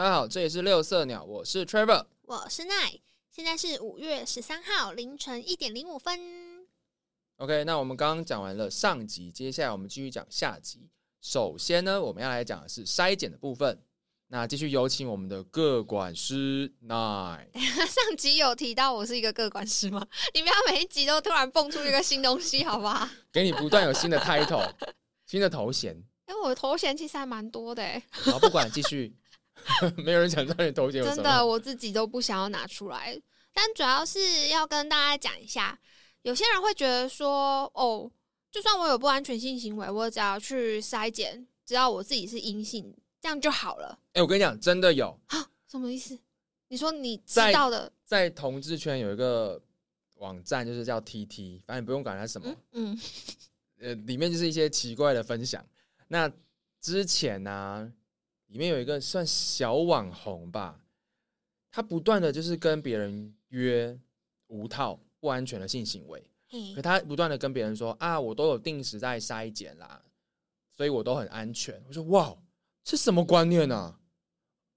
大家好，这里是六色鸟，我是 Trevor。我是奈，现在是五月十三号凌晨一点零五分。OK，那我们刚刚讲完了上集，接下来我们继续讲下集。首先呢，我们要来讲的是筛检的部分。那继续有请我们的各管师奈。上集有提到我是一个各管师吗？你不要每一集都突然蹦出一个新东西，好不好？给你不断有新的 title、新的头衔。因为我的头衔其实还蛮多的欸，好，不管继续，没有人想知道你头衔有什么。真的，我自己都不想要拿出来。但主要是要跟大家讲一下，有些人会觉得说，哦，就算我有不安全性行为，我只要去筛检，只要我自己是阴性，这样就好了。哎、我跟你讲，真的有啊，什么意思？你说你知道的，在同志圈有一个网站，就是叫 TT，反正你不用管它什么。嗯嗯，呃，里面就是一些奇怪的分享。那之前呢、里面有一个算小网红吧，他不断的就是跟别人约无套不安全的性行为，可他不断的跟别人说啊，我都有定时在筛检啦，所以我都很安全。我说哇，这什么观念啊？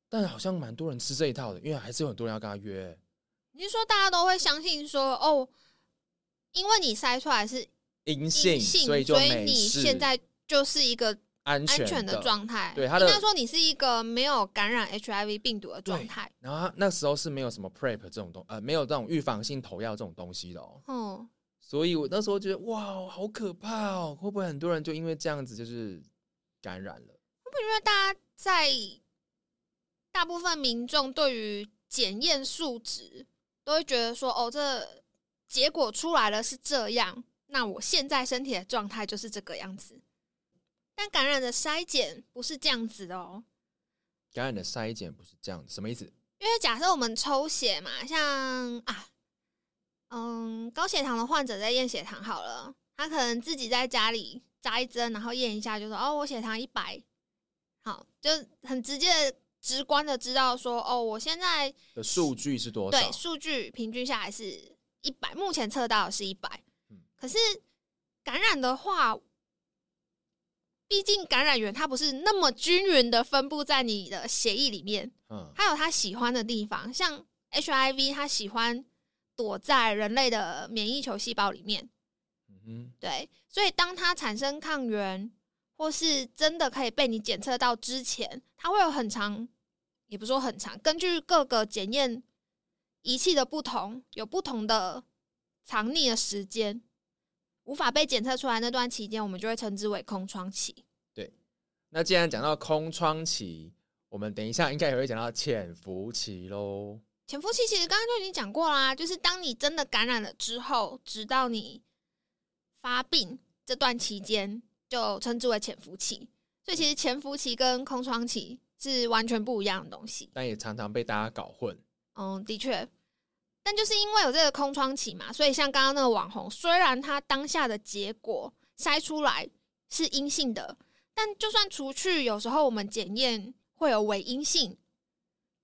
但好像蛮多人吃这一套的，因为还是有很多人要跟他约。你是说大家都会相信说，哦，因为你筛出来是阴性，所以就没你事，现在就是一个安全安全的状态。对他的应该说你是一个没有感染 HIV 病毒的状态。然后他那时候是没有什么 prep 这种东，呃，没有这种预防性投药这种东西的哦。嗯，所以我那时候觉得哇，好可怕哦！会不会很多人就因为这样子就是感染了？会不会因为大家在大部分民众对于检验数值都会觉得说，哦，这结果出来了是这样，那我现在身体的状态就是这个样子。但感染的筛检不是这样子的哦。感染的筛检不是这样子，什么意思？因为假设我们抽血嘛，像啊，嗯，高血糖的患者在验血糖好了，他可能自己在家里扎一针，然后验一下，就说哦，我血糖一百，好，就很直接、直观的知道说哦，我现在的数据是多少对？数据平均下来是一百，目前测到的是一百、嗯可是感染的话。毕竟感染源它不是那么均匀的分布在你的血液里面，嗯，它有它喜欢的地方，像 HIV，它喜欢躲在人类的免疫球细胞里面。嗯哼，对，所以当它产生抗原，或是真的可以被你检测到之前，它会有很长，也不说很长，根据各个检验仪器的不同，有不同的藏匿的时间。无法被检测出来那段期间，我们就会称之为空窗期。对那既然讲到空窗期，我们等一下应该也会讲到潜伏期喽。潜伏期其实刚刚就已经讲过啦，就是当你真的感染了之后，直到你发病这段期间，就称之为潜伏期。所以其实潜伏期跟空窗期是完全不一样的东西。但也常常被大家搞混。嗯，的确，但就是因为有这个空窗期嘛，所以像刚刚那个网红，虽然他当下的结果筛出来是阴性的，但就算除去，有时候我们检验会有伪阴性，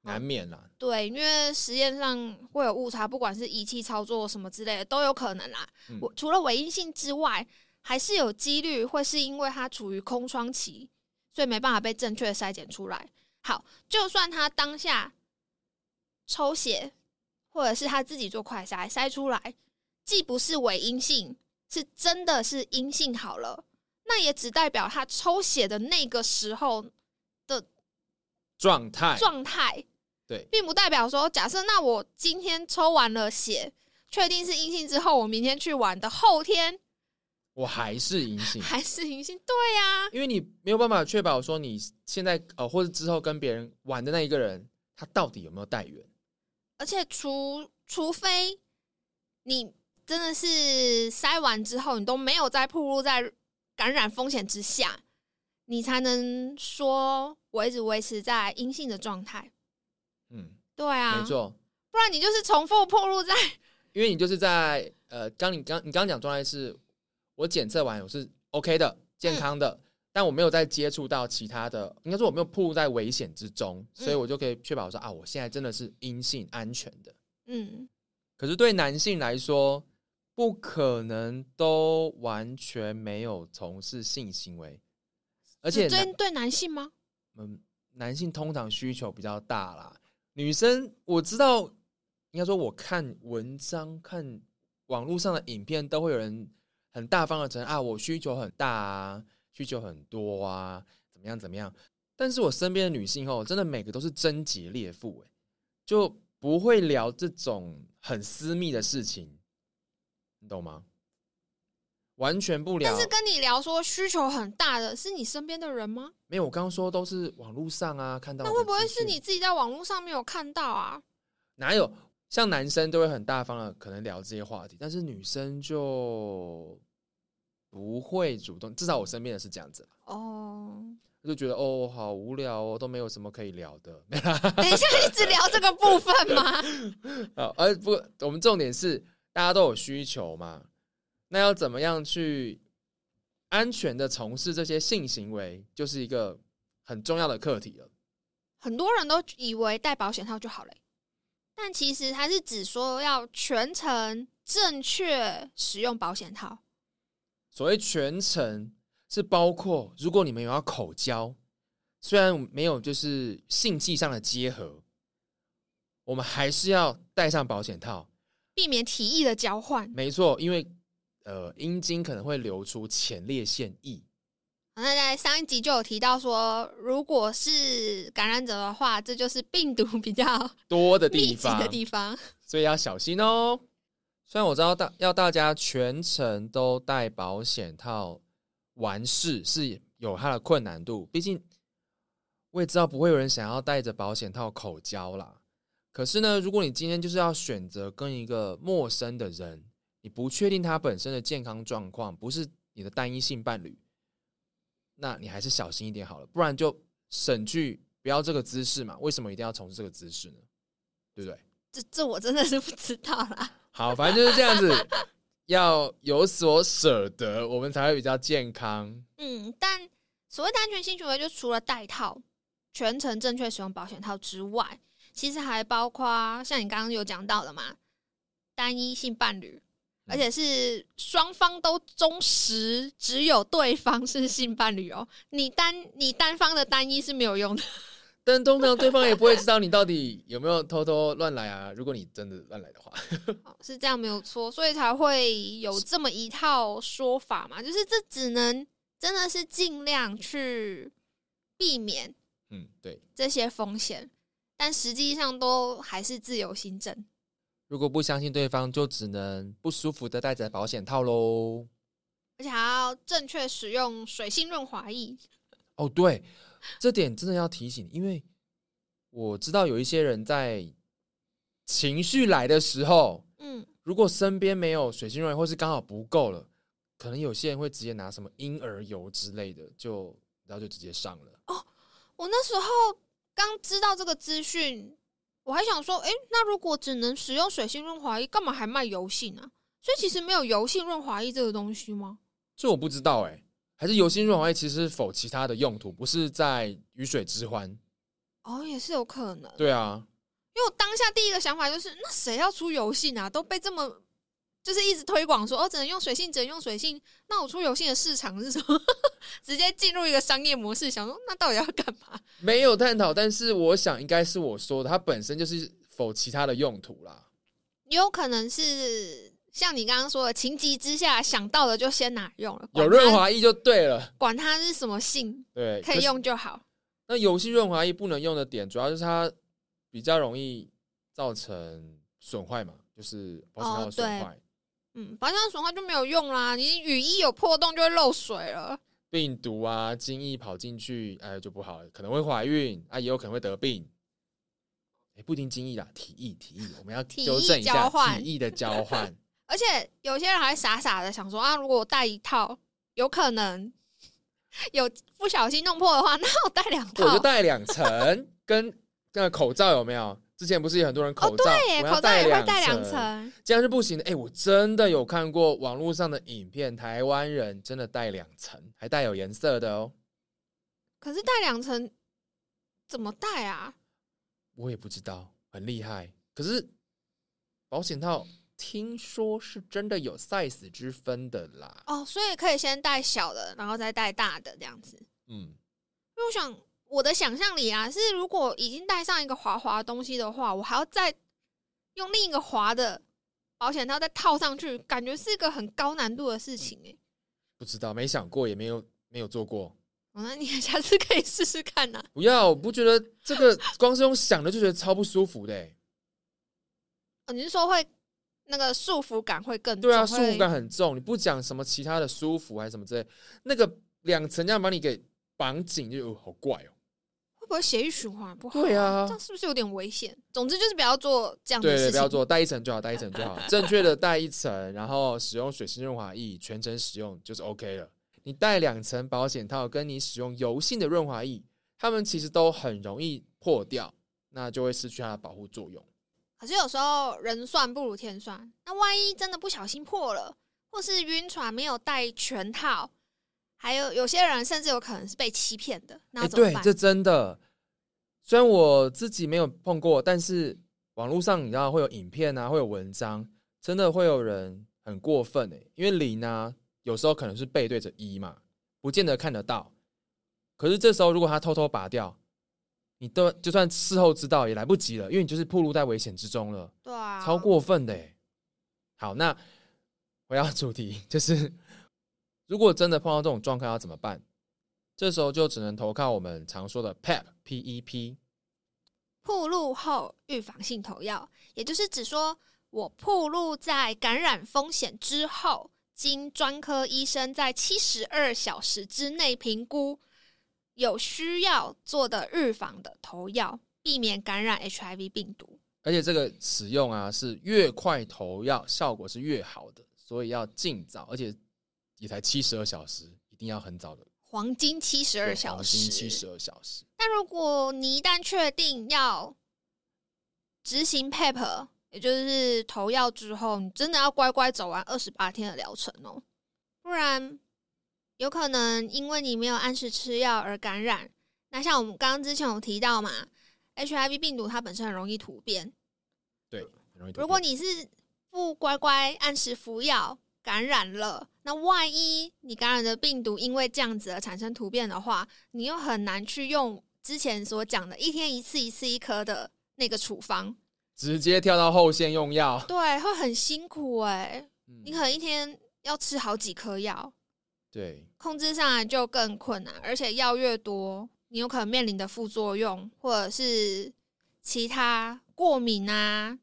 难免啦，对，因为实验上会有误差，不管是仪器操作什么之类的都有可能啦。嗯我除了伪阴性之外，还是有几率会是因为它处于空窗期，所以没办法被正确的筛检出来。好，就算他当下抽血，或者是他自己做快筛筛出来，既不是伪阴性，是真的是阴性好了，那也只代表他抽血的那个时候的状态状态，对并不代表说，假设那我今天抽完了血，确定是阴性之后，我明天去玩的后天我还是阴性，还是阴性，对呀、因为你没有办法确保说你现在呃或者之后跟别人玩的那一个人，他到底有没有带源。而且除除非你真的是筛完之后，你都没有再暴露在感染风险之下，你才能说我一直维持在阴性的状态。嗯，对啊，没，错，不然你就是重复暴露在 因为你就是在呃，刚你刚你刚刚讲状态是，我检测完我是 OK 的、健康的，但我没有再接触到其他的，应该说我没有暴露在危险之中，所以我就可以确保说啊，我现在真的是阴性安全的。嗯，可是对男性来说，不可能都完全没有从事性行为，而且针对男性吗？嗯，男性通常需求比较大啦，女生我知道，应该说我看文章、看网络上的影片，都会有人很大方的承认啊，我需求很大啊，需求很多啊，怎么样怎么样。但是我身边的女性哦，真的每个都是贞洁烈妇，哎，就不会聊这种很私密的事情，你懂吗？完全不聊。但是跟你聊说需求很大的是你身边的人吗？没有，我刚刚说都是网络上啊看到的那会不会是你自己在网络上没有看到啊？哪有像男生都会很大方的可能聊这些话题，但是女生就不会主动，至少我身边的是这样子啦，哦，我就觉得哦好无聊哦，都没有什么可以聊的。等一下一直聊这个部分吗？啊，而不，我们重点是大家都有需求嘛，那要怎么样去安全的从事这些性行为，就是一个很重要的课题了。很多人都以为戴保险套就好了欸、但其实它是只说要全程正确使用保险套。所谓全程是包括，如果你们有要口交，虽然没有就是性技上的结合，我们还是要戴上保险套。避免体液的交换。没错，因为呃阴茎可能会流出前列腺液。那在上一集就有提到说，如果是感染者的话，这就是病毒比较多的地密集方，的地方。所以要小心哦。虽然我知道大要大家全程都戴保险套完事是有它的困难度，毕竟我也知道不会有人想要戴着保险套口交啦。可是呢，如果你今天就是要选择跟一个陌生的人，你不确定他本身的健康状况，不是你的单一性伴侣，那你还是小心一点好了，不然就省去不要这个姿势嘛。为什么一定要从事这个姿势呢？对不对？这这我真的是不知道啦。好，反正就是这样子，要有所舍得，我们才会比较健康。嗯，但所谓的安全性行为，就除了戴套、全程正确使用保险套之外，其实还包括像你刚刚有讲到的嘛，单一性伴侣，而且是双方都忠实，只有对方是性伴侣哦。你单你单方的单一是没有用的。但通常对方也不会知道你到底有没有偷偷乱来啊。如果你真的乱来的话，哦是这样没有错，所以才会有这么一套说法嘛，就是这只能真的是尽量去避免嗯，对。这些风险，但实际上都还是自由行政。如果不相信对方，就只能不舒服的戴着保险套喽。而且还要正确使用水性润滑液。哦，对，这点真的要提醒，因为我知道有一些人在情绪来的时候，嗯，如果身边没有水性润滑液，或是刚好不够了，可能有些人会直接拿什么婴儿油之类的，就然后就直接上了。哦我那时候刚知道这个资讯，我还想说，诶，那如果只能使用水性润滑液，干嘛还卖油性啊？所以其实没有油性润滑液这个东西吗？这我不知道哎、还是油性润滑液其实是否其他的用途，不是在鱼水之欢。哦，也是有可能。对啊，因为我当下第一个想法就是，那谁要出油性啊？都被这么就是一直推广说，哦，只能用水性，只能用水性。那我出油性的市场是什么？直接进入一个商业模式，想说那到底要干嘛？没有探讨，但是我想应该是我说的，它本身就是否其他的用途啦。也有可能是像你刚刚说的，情急之下想到的就先拿用了，有润滑液就对了，管它是什么性，对，可以用就好。那油性润滑液不能用的点，主要就是它比较容易造成损坏嘛，就是保险套的损坏、嗯，保险套损坏就没有用啦，你雨衣有破洞就会漏水了。病毒啊、精液跑进去，哎就不好了，可能会怀孕啊，也有可能会得病。哎，不一定精液啦，体液体液，我们要体纠正一下体液的交换。而且有些人还傻傻的想说啊，如果我带一套，有可能 有不小心弄破的话，那我带两套。我就戴两层，跟那个口罩有没有？之前不是有很多人口罩，哦对耶，口罩也会两戴两，层。这样是不行的。哎、我真的有看过网络上的影片，台湾人真的戴两层，还带有颜色的哦。可是戴两层怎么戴啊？我也不知道，很厉害。可是保险套听说是真的有 size 之分的啦。哦，所以可以先带小的，然后再带大的这样子。嗯，因为我想，我的想象里啊，是如果已经带上一个滑滑的东西的话，我还要再用另一个滑的保险套再套上去，感觉是一个很高难度的事情哎、不知道，没想过，也没有没有做过。哦那你下次可以试试看呐、不要，我不觉得这个光是用想的就觉得超不舒服的、欸。哦，你是说会那个束缚感会更对啊，束缚感很重。你不讲什么其他的舒服还是什么之类，那个两层这样把你给绑紧，就、哦好怪哦。会不会血液循环不好？对啊这样是不是有点危险？总之就是不要做这样的事情。不要做，带一层就好，带一层就好，正确的带一层，然后使用水性润滑液，全程使用就是 OK 了。你带两层保险套，跟你使用油性的润滑液，它们其实都很容易破掉，那就会失去它的保护作用。可是有时候人算不如天算，那万一真的不小心破了，或是晕船没有带全套，还有有些人甚至有可能是被欺骗的，那怎么办？，对这真的。虽然我自己没有碰过，但是网络上你知道会有影片啊，会有文章，真的会有人很过分哎、因为零呢、有时候可能是背对着一嘛，不见得看得到。可是这时候如果他偷偷拔掉，你都就算事后知道也来不及了，因为你就是暴露在危险之中了。对啊，超过分的欸。好，那回到主题，就是如果真的碰到这种状况要怎么办？这时候就只能投靠我们常说的 PEP PEP。暴露后预防性投药，也就是指说我暴露在感染风险之后，经专科医生在七十二小时之内评估有需要做的预防的投药，避免感染 HIV 病毒。而且这个使用啊，是越快投药效果是越好的，所以要尽早，而且也才七十二小时，一定要很早的，黄金七十二小时黄金，七十二小时。但如果你一旦确定要执行 PEP，也就是投药之后，你真的要乖乖走完二十八天的疗程哦，不然有可能因为你没有按时吃药而感染。那像我们刚刚之前有提到嘛，HIV 病毒它本身很容易突变，对，很容易突变。如果你是不乖乖按时服药，感染了，那万一你感染的病毒因为这样子而产生突变的话，你又很难去用之前所讲的一天一次、一次一颗的那个处方，直接跳到后线用药，对，会很辛苦哎、嗯你可能一天要吃好几颗药，对控制上来就更困难，而且药越多，你有可能面临的副作用或者是其他过敏啊，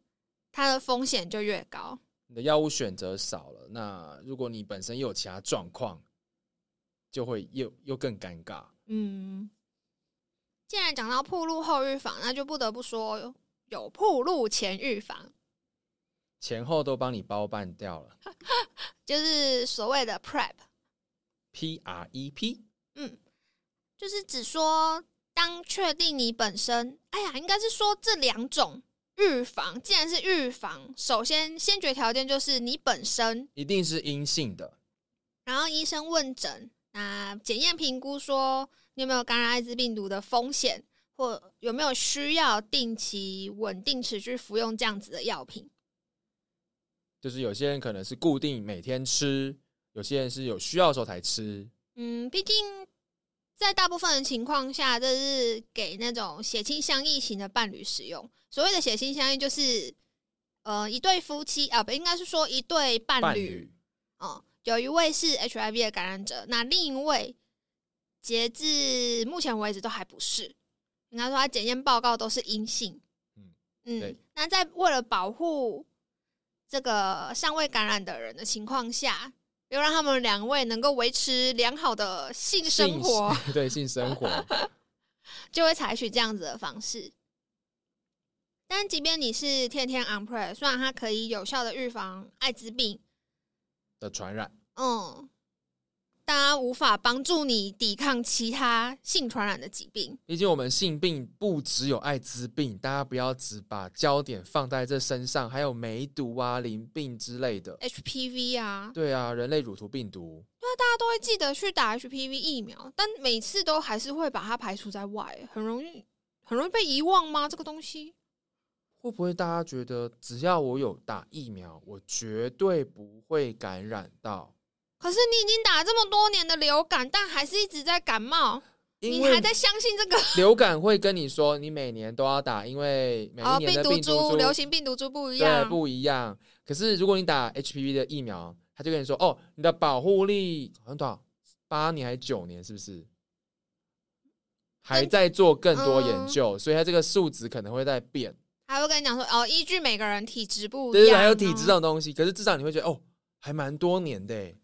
它的风险就越高。你的药物选择少了，那如果你本身又有其他状况，就会又又更尴尬。嗯，既然讲到铺路后预防，那就不得不说有铺路前预防，前后都帮你包办掉了 就是所谓的 PrEP，，P R E P，嗯就是只说当确定你本身，哎呀，应该是说这两种预防，既然是预防，首先先决条件就是你本身，一定是阴性的，然后医生问诊，那检验评估说你有没有感染艾滋病毒的风险，或有没有需要定期稳定持续服用这样子的药品。就是有些人可能是固定每天吃，有些人是有需要的时候才吃。嗯，毕竟在大部分的情况下，这是给那种血亲相异型的伴侣使用。所谓的血亲相异，就是呃一对夫妻啊，不应该是说一对伴侣，哦、有一位是 HIV 的感染者，那另一位截至目前为止都还不是，应该说他检验报告都是阴性。嗯嗯，那在为了保护这个尚未感染的人的情况下，又让他们两位能够维持良好的性生性活，对性生活，就会采取这样子的方式。但即便你是天天 on pre，虽然它可以有效的预防艾滋病，的传染，嗯，但它无法帮助你抵抗其他性传染的疾病。毕竟我们性病不只有艾滋病，大家不要只把焦点放在这身上，还有梅毒啊、淋病之类的。HPV 啊，对啊，人类乳头病毒，大家都会记得去打 HPV 疫苗，但每次都还是会把它排除在外，很容易很容易被遗忘吗？这个东西？会不会大家觉得只要我有打疫苗，我绝对不会感染到？可是你已经打了这么多年的流感，但还是一直在感冒，你还在相信这个？流感会跟你说，你每年都要打，因为每年的毒病毒株流行病毒株不一对样，不一样。可是如果你打 HPV 的疫苗，他就跟你说，哦，你的保护力好像多少八年还是九年，是不是？还在做更多嗯研究，所以它这个数值可能会在变。还会跟你讲说哦，依据每个人体质不一对对，样，还有体质这哦种东西，可是至少你会觉得，哦，还蛮多年的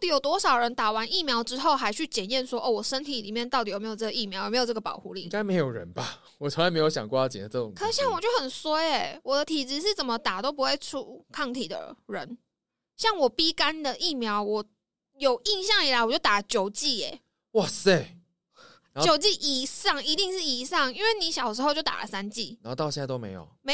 底有多少人打完疫苗之后还去检验说，哦，我身体里面到底有没有这个疫苗，有没有这个保护力？应该没有人吧？我从来没有想过要检验这种。可是像我就很衰哎、我的体质是怎么打都不会出抗体的人。像我 B 肝的疫苗，我有印象以来我就打九剂哎，哇塞，九剂以上一定是以上，因为你小时候就打了三剂，然后到现在都没有，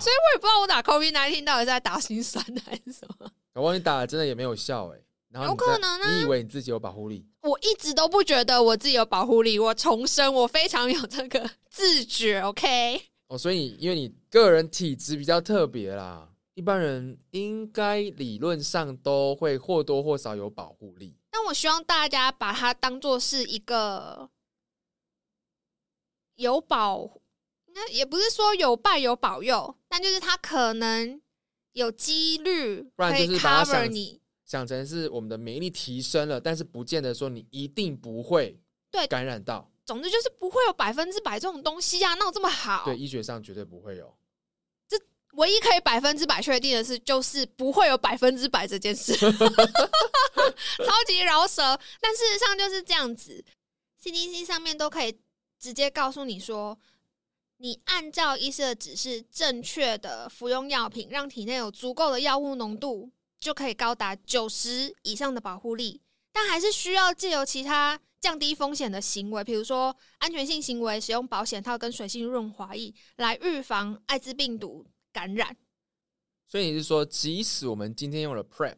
所以我也不知道我打 COVID 1 9到底是在打心酸的还是什么。搞不好你打了真的也没有效哎。然后有可能啊你以为你自己有保护力，我一直都不觉得我自己有保护力，我重申，我非常有这个自觉。OK，哦，所以你因为你个人体质比较特别啦，一般人应该理论上都会或多或少有保护力。但我希望大家把它当做是一个有保，那也不是说有拜有保佑，但就是它可能有几率不然就是把它 cover 想你。想成是我们的免疫力提升了，但是不见得说你一定不会对感染到。总之就是不会有百分之百这种东西啊，哪有这么好？对，医学上绝对不会有。这唯一可以百分之百确定的是，就是不会有百分之百这件事，超级饶舌。但事实上就是这样子，CDC 上面都可以直接告诉你说，你按照医师的指示，正确的服用药品，让体内有足够的药物浓度，就可以高达九十以上的保护力。但还是需要借由其他降低风险的行为，比如说安全性行为，使用保险套跟水性润滑液来预防艾滋病毒感染。所以你是说，即使我们今天用了 Prep，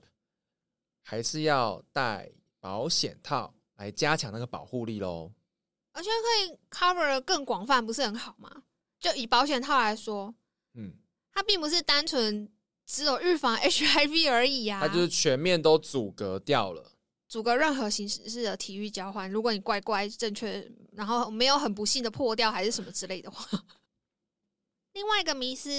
还是要戴保险套来加强那个保护力喽？而且可以 cover 的更广泛，不是很好吗？就以保险套来说，嗯，它并不是单纯只有预防 HIV 而已啊，它就是全面都阻隔掉了。阻隔任何形式的体育交换。如果你乖乖正确，然后没有很不幸的破掉还是什么之类的话，另外一个迷思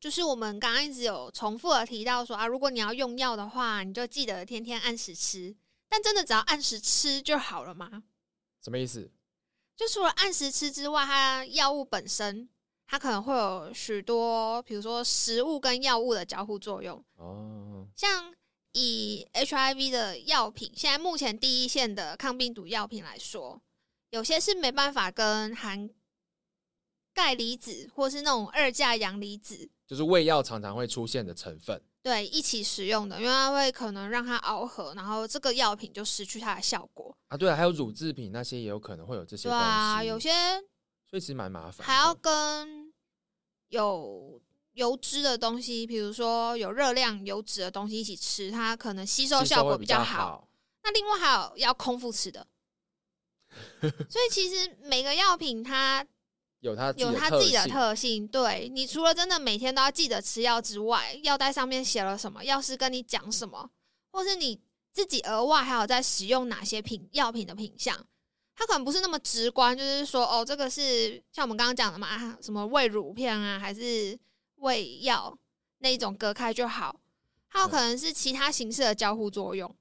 就是我们刚刚一直有重复的提到说啊，如果你要用药的话，你就记得天天按时吃。但真的只要按时吃就好了吗？什么意思？就除了按时吃之外，它药物本身它可能会有许多，比如说食物跟药物的交互作用。哦，像以 HIV 的药品，现在目前第一线的抗病毒药品来说，有些是没办法跟含钙离子或是那种二价阳离子就是胃药常常会出现的成分。对一起使用的，因为它会可能让它螯合，然后这个药品就失去它的效果。啊，对啊，还有乳制品那些也有可能会有这些对啊，有些所以其实蛮麻烦的。还要跟有油脂的东西，比如说有热量、油脂的东西一起吃，它可能吸收效果比较好。那另外还有要空腹吃的，所以其实每个药品它有 它有它自己的特性。对你除了真的每天都要记得吃药之外，药袋上面写了什么，药师跟你讲什么，或是你自己额外还有在使用哪些品药品的品相，它可能不是那么直观，就是说哦，这个是像我们刚刚讲的嘛，啊什么胃乳片啊，还是胃药那一种隔开就好。还有可能是其他形式的交互作用，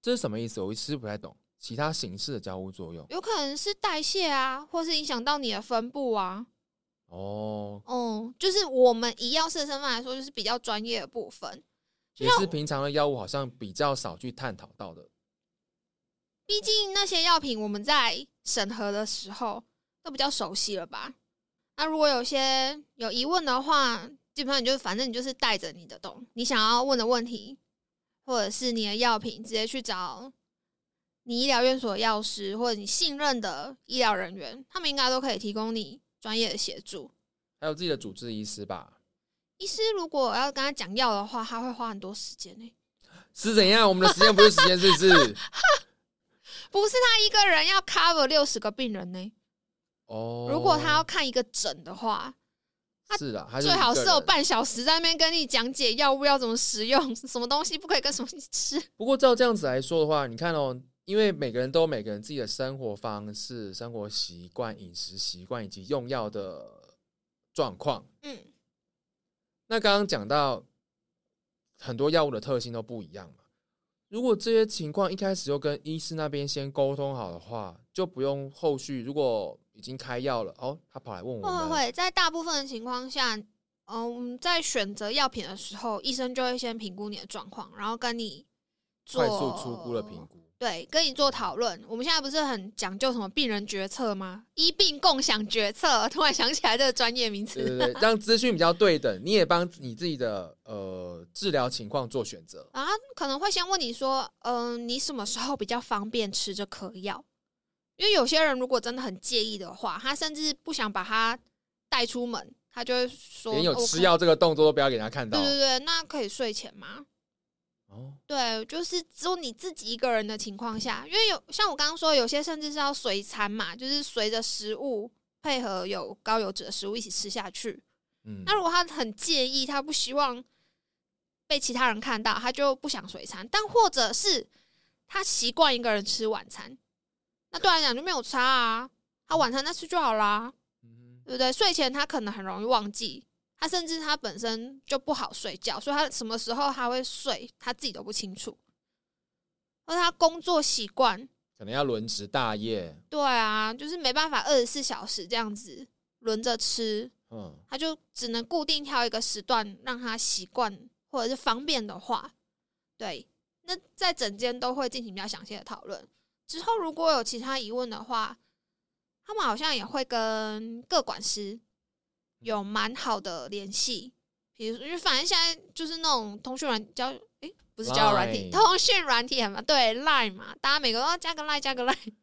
这是什么意思？我一直不太懂。其他形式的交互作用有可能是代谢啊，或是影响到你的分布啊。哦，哦，就是我们以药师的身份来说，就是比较专业的部分。也是平常的药物好像比较少去探讨到的。毕竟那些药品我们在审核的时候都比较熟悉了吧？那如果有些有疑问的话，基本上你就反正你就是带着你的东，你想要问的问题，或者是你的药品，直接去找你医疗院所的药师或者你信任的医疗人员，他们应该都可以提供你专业的协助。还有自己的主治医师吧？医师如果要跟他讲药的话，他会花很多时间呢、是怎样？我们的时间不是时间，是不是？不是他一个人要 cover 六十个病人呢、哦，如果他要看一个诊的话，他是的，他最好。是有半小时在那边跟你讲解药物要怎么使用，什么东西不可以跟什么东西吃。不过照这样子来说的话，你看哦，因为每个人都有每个人自己的生活方式、生活习惯、饮食习惯以及用药的状况。嗯，那刚刚讲到很多药物的特性都不一样嘛。如果这些情况一开始就跟医师那边先沟通好的话，就不用后续如果已经开药了，哦，他跑来问我，会会会，在大部分的情况下，嗯，在选择药品的时候，医生就会先评估你的状况，然后跟你做快速出估的评估。对，跟你做讨论。我们现在不是很讲究什么病人决策吗？医病共享决策，突然想起来这个专业名词。对对对，让资讯比较对等，你也帮你自己的呃治疗情况做选择。啊，可能会先问你说，嗯、你什么时候比较方便吃这颗药？因为有些人如果真的很介意的话，他甚至不想把它带出门，他就会说，连有哦吃药这个动作都不要给人家看到。对对对，那可以睡前吗？哦，对，就是只有你自己一个人的情况下，因为有像我刚刚说，有些甚至是要随餐嘛，就是随着食物配合有高油脂的食物一起吃下去。嗯，那如果他很介意，他不希望被其他人看到，他就不想随餐。但或者是他习惯一个人吃晚餐，那对他来讲就没有差啊，他晚餐再吃就好啦，嗯对不对？睡前他可能很容易忘记，他甚至他本身就不好睡觉，所以他什么时候他会睡，他自己都不清楚。而他工作习惯，可能要轮值大夜。对啊，就是没办法二十四小时这样子轮着吃，嗯，他就只能固定挑一个时段让他习惯或者是方便的话，对，那在整间都会进行比较详细的讨论。之后如果有其他疑问的话，他们好像也会跟各管师有蛮好的联系。比如，因为反正现在就是那种通讯软交，诶、不是交友软体通讯软体嘛，对，Line 嘛，大家每个都要加个 Line，加个 Line。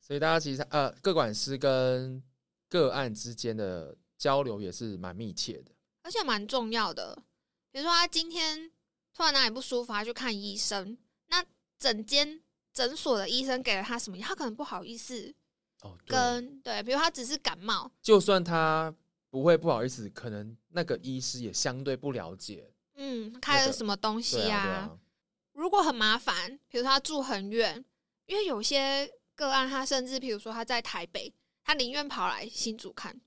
所以大家其实呃，各管师跟个案之间的交流也是蛮密切的。而且蛮重要的。比如说，他今天突然哪里不舒服，他去看医生，那整间诊所的医生给了他什么，他可能不好意思哦，对，跟对，比如他只是感冒，就算他不会不好意思，可能那个医师也相对不了解。嗯，开了什么东西呀、啊，如果很麻烦，比如说他住很远，因为有些个案他甚至，比如说他在台北，他宁愿跑来新竹看。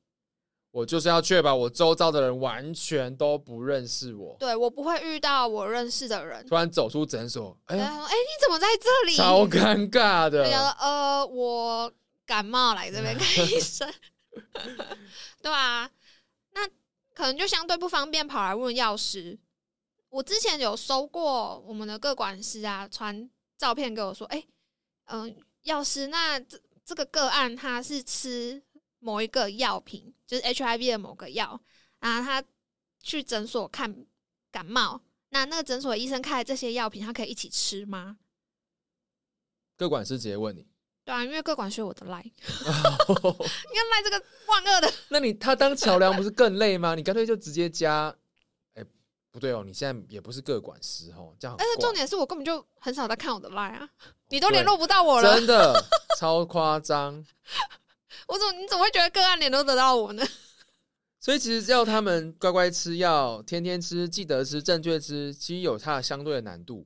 我就是要确保我周遭的人完全都不认识我。对我不会遇到我认识的人，突然走出诊所，哎哎、你怎么在这里？超尴尬的。呃，我感冒来这边 看医生，对啊，那可能就相对不方便跑来问药师。我之前有收过我们的各管师啊传照片给我说，哎、嗯、药师，那这这个个案他是吃某一个药品，就是 HIV 的某个药，然后他去诊所看感冒，那那个诊所医生开的这些药品，他可以一起吃吗？各管师直接问你，对啊，因为各管是我的 line，你看赖这个万恶的，那你他当桥梁不是更累吗？你干脆就直接加，哎、不对哦，你现在也不是各管师哦，这样而且重点是我根本就很少在看我的 line 啊，你都联络不到我了，真的超夸张。我怎么你怎么会觉得个案联络得到我呢？所以其实要他们乖乖吃药，天天吃，记得吃，正确吃，其实有它的相对的难度，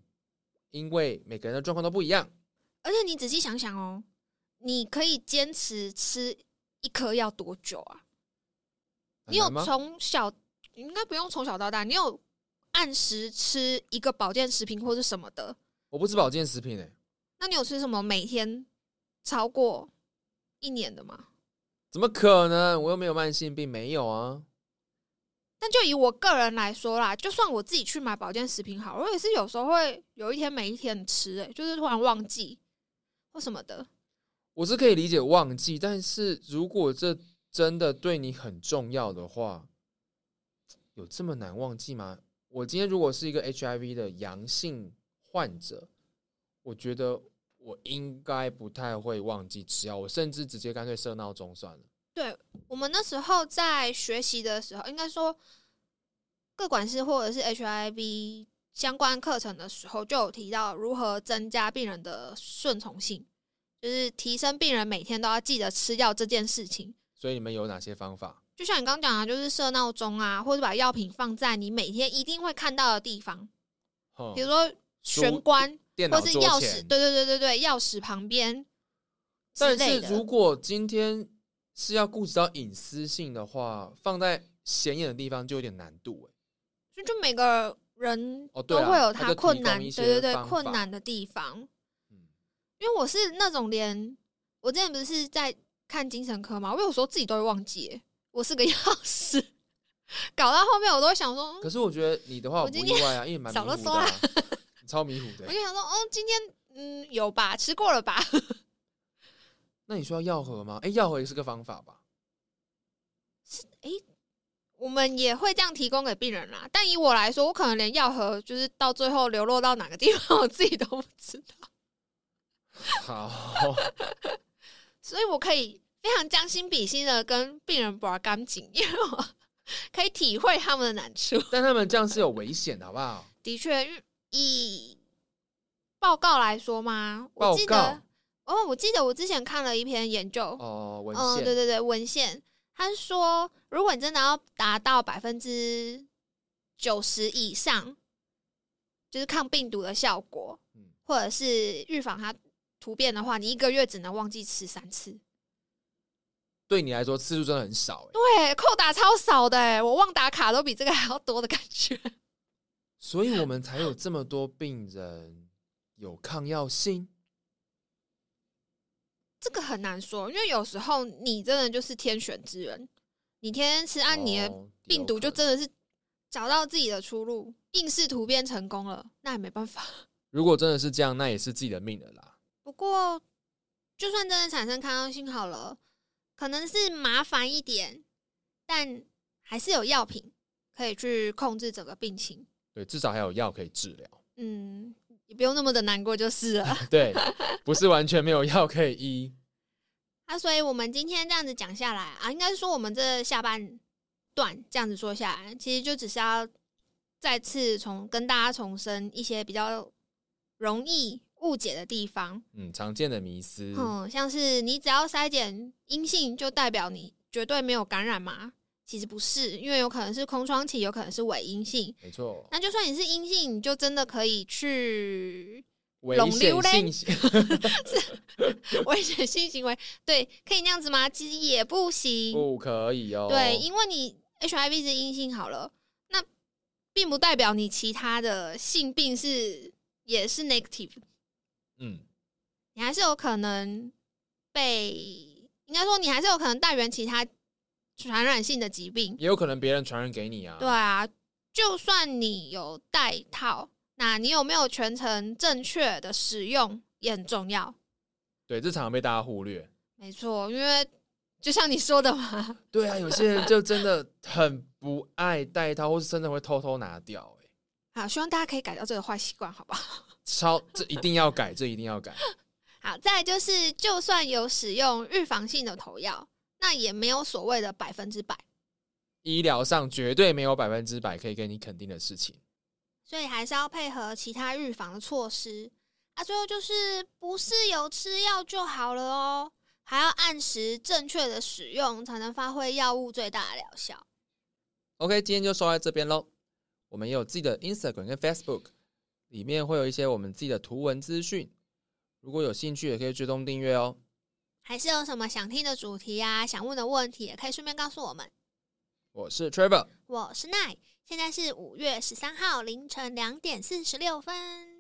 因为每个人的状况都不一样。而且你仔细想想哦，你可以坚持吃一颗要多久啊？你有？从小应该不用从小到大，你有按时吃一个保健食品或者什么的？我不吃保健食品诶、欸那你有吃什么每天超过一年的吗？怎么可能？我又没有慢性病，没有啊。但就以我个人来说啦，就算我自己去买保健食品好，我也是有时候会有一天没一天吃、欸，就是突然忘记或什么的。我是可以理解忘记，但是如果这真的对你很重要的话，有这么难忘记吗？我今天如果是一个 HIV 的阳性患者，我觉得我应该不太会忘记吃药，我甚至直接干脆设闹钟算了。对我们那时候在学习的时候，应该说各管事或者是 HIV 相关课程的时候，就有提到如何增加病人的顺从性，就是提升病人每天都要记得吃药这件事情。所以你们有哪些方法？就像你刚刚讲的，就是设闹钟啊，或者把药品放在你每天一定会看到的地方，哼比如说玄关或是钥匙，前。对对对对对，钥匙旁边但是。如果今天是要顾及到隐私性的话，放在显眼的地方就有点难度哎。就就每个人都会有他困难，对对对，困难的地方。嗯因为我是那种连我之前不是在看精神科嘛，我有时候自己都会忘记我是个 钥匙，搞到后面我都会想说，可是我觉得你的话我今天意外啊，因为蛮 迷少了糊 的、啊，你超迷糊的我。就想说，哦，今天嗯有吧，吃过了吧？那你需要药盒吗？哎、药盒也是个方法吧？我们也会这样提供给病人啦。但以我来说，我可能连药盒就是到最后流落到哪个地方，我自己都不知道，好，所以我可以非常将心比心的跟病人把干净，因为我 可以体会他们的难处。但他们这样是有危险的，好不好？的确，以报告来说嘛，我报告记得哦，我记得我之前看了一篇研究，哦，文嗯，献、对对对，文献，他是说，如果你真的要达到百分之九十以上，就是抗病毒的效果，嗯或者是预防它突变的话，你一个月只能忘记吃三次。对你来说次数真的很少哎。对，扣打超少的哎，我忘打卡都比这个还要多的感觉。所以我们才有这么多病人有抗药性。这个很难说，因为有时候你真的就是天选之人，你天天吃，按、你的哦病毒就真的是找到自己的出路，硬是突变成功了，那也没办法。如果真的是这样，那也是自己的命了啦。不过，就算真的产生抗药性好了，可能是麻烦一点，但还是有药品可以去控制整个病情。对，至少还有药可以治疗。嗯，也不用那么的难过就是了。对，不是完全没有药可以医。啊，所以我们今天这样子讲下来啊，应该是说我们这下半段这样子说下来，其实就只是要再次重跟大家重申一些比较容易误解的地方。嗯，常见的迷思。嗯，像是你只要筛检阴性，就代表你绝对没有感染吗？其实不是，因为有可能是空窗期，有可能是伪阴性。没错，那就算你是阴性，你就真的可以去危龙溜嘞险性 危险性行为，对，可以那样子吗？其实也不行。不可以哦。对，因为你 HIV 是阴性好了，那并不代表你其他的性病是也是 negative，嗯，你还是有可能被，应该说你还是有可能带源其他传染性的疾病。也有可能别人传染给你啊。对啊，就算你有戴套，那你有没有全程正确的使用也很重要。对，这常常被大家忽略。没错，因为就像你说的嘛，对啊，有些人就真的很不爱戴套，或是真的会偷偷拿掉、欸。好，希望大家可以改掉这个坏习惯，好不好？超，这一定要改，这一定要改。好，再来就是，就算有使用预防性的头药，那也没有所谓的百分之百，医疗上绝对没有百分之百可以给你肯定的事情。所以还是要配合其他预防的措施。啊，最后就是不是有吃药就好了哦，还要按时正确的使用，才能发挥药物最大的疗效。OK，今天就说到这边喽。我们也有自己的 Instagram 跟 Facebook，里面会有一些我们自己的图文资讯。如果有兴趣，也可以追踪订阅哦。还是有什么想听的主题啊，想问的问题，也可以顺便告诉我们。我是 Trevor，我是奈，现在是五月十三号凌晨两点四十六分。